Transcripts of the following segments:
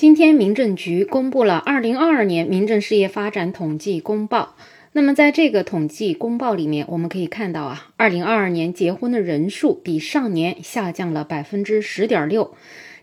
今天民政局公布了二零二二年民政事业发展统计公报。那么在这个统计公报里面，我们可以看到啊，二零二二年结婚的人数比上年下降了百分之十点六。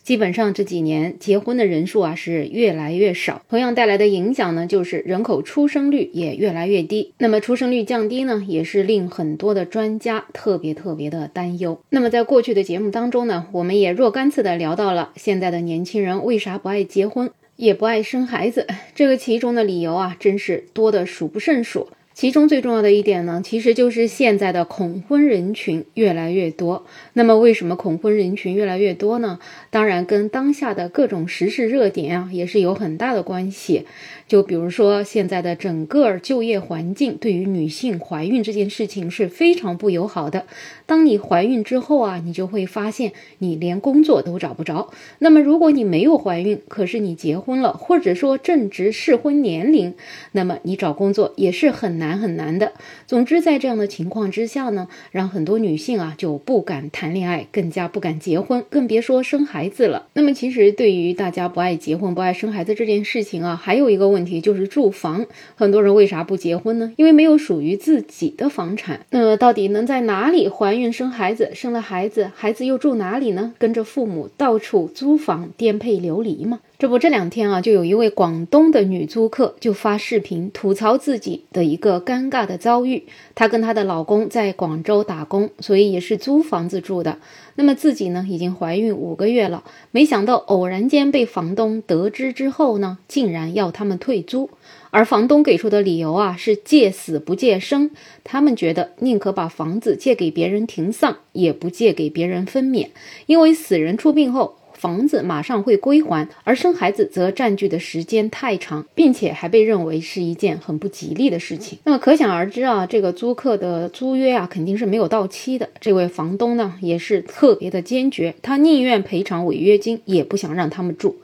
基本上这几年结婚的人数啊是越来越少，同样带来的影响呢，就是人口出生率也越来越低。那么出生率降低呢，也是令很多的专家特别特别的担忧。那么在过去的节目当中呢，我们也若干次的聊到了现在的年轻人为啥不爱结婚，也不爱生孩子，这个其中的理由啊，真是多的数不胜数。其中最重要的一点呢，其实就是现在的恐婚人群越来越多。那么，为什么恐婚人群越来越多呢？当然，跟当下的各种时事热点啊，也是有很大的关系。就比如说，现在的整个就业环境对于女性怀孕这件事情是非常不友好的。当你怀孕之后啊，你就会发现你连工作都找不着。那么，如果你没有怀孕，可是你结婚了，或者说正值适婚年龄，那么你找工作也是很难难很难的。总之，在这样的情况之下呢，让很多女性啊就不敢谈恋爱，更加不敢结婚，更别说生孩子了。那么，其实对于大家不爱结婚、不爱生孩子这件事情啊，还有一个。问题就是住房，很多人为啥不结婚呢？因为没有属于自己的房产。那到底能在哪里怀孕生孩子？生了孩子，孩子又住哪里呢？跟着父母到处租房颠沛流离吗？这不，这两天啊，就有一位广东的女租客就发视频吐槽自己的一个尴尬的遭遇。她跟她的老公在广州打工，所以也是租房子住的。那么自己呢，已经怀孕五个月了，没想到偶然间被房东得知之后呢，竟然要他们退租。而房东给出的理由啊，是借死不借生。他们觉得宁可把房子借给别人停丧，也不借给别人分娩，因为死人出殡后。房子马上会归还，而生孩子则占据的时间太长，并且还被认为是一件很不吉利的事情。那么可想而知啊，这个租客的租约啊肯定是没有到期的。这位房东呢也是特别的坚决，他宁愿赔偿违约金，也不想让他们住。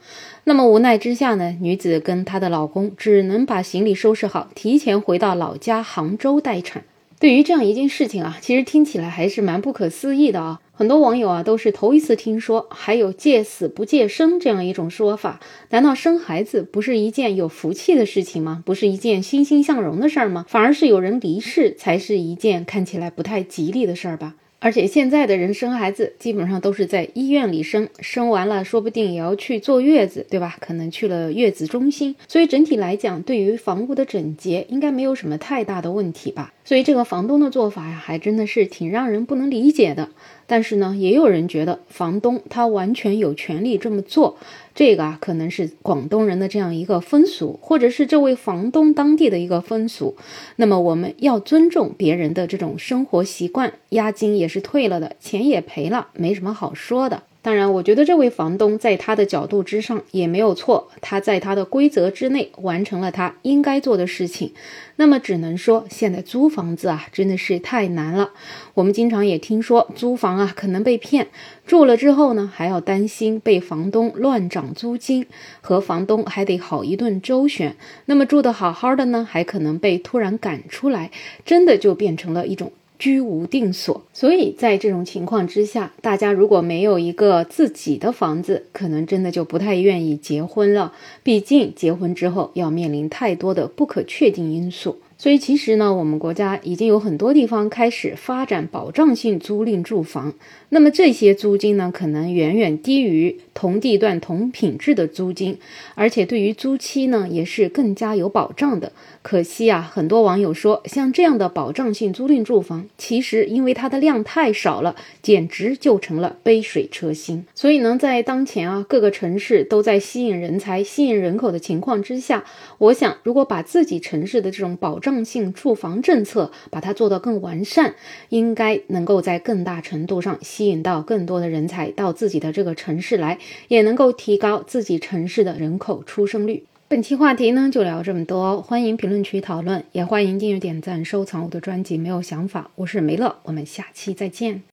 那么无奈之下呢，女子跟她的老公只能把行李收拾好，提前回到老家杭州待产。对于这样一件事情啊，其实听起来还是蛮不可思议的啊。很多网友啊都是头一次听说还有借死不借生这样一种说法。难道生孩子不是一件有福气的事情吗？不是一件欣欣向荣的事儿吗？反而是有人离世才是一件看起来不太吉利的事儿吧？而且现在的人生孩子基本上都是在医院里生，生完了说不定也要去坐月子，对吧？可能去了月子中心，所以整体来讲，对于房屋的整洁应该没有什么太大的问题吧。所以这个房东的做法呀，还真的是挺让人不能理解的。但是呢，也有人觉得房东他完全有权利这么做。这个啊，可能是广东人的这样一个风俗，或者是这位房东当地的一个风俗。那么我们要尊重别人的这种生活习惯。押金也是退了的，钱也赔了，没什么好说的。当然，我觉得这位房东在他的角度之上也没有错，他在他的规则之内完成了他应该做的事情。那么只能说，现在租房子啊，真的是太难了。我们经常也听说租房啊可能被骗，住了之后呢还要担心被房东乱涨租金，和房东还得好一顿周旋。那么住的好好的呢，还可能被突然赶出来，真的就变成了一种。居无定所，所以在这种情况之下，大家如果没有一个自己的房子，可能真的就不太愿意结婚了。毕竟结婚之后要面临太多的不可确定因素。所以其实呢，我们国家已经有很多地方开始发展保障性租赁住房。那么这些租金呢，可能远远低于同地段同品质的租金，而且对于租期呢，也是更加有保障的。可惜啊，很多网友说，像这样的保障性租赁住房，其实因为它的量太少了，简直就成了杯水车薪。所以呢，在当前啊各个城市都在吸引人才、吸引人口的情况之下，我想，如果把自己城市的这种保障性住房政策把它做得更完善，应该能够在更大程度上吸引到更多的人才到自己的这个城市来，也能够提高自己城市的人口出生率。本期话题呢就聊这么多，欢迎评论区讨论，也欢迎订阅、点赞、收藏我的专辑。没有想法，我是梅乐，我们下期再见。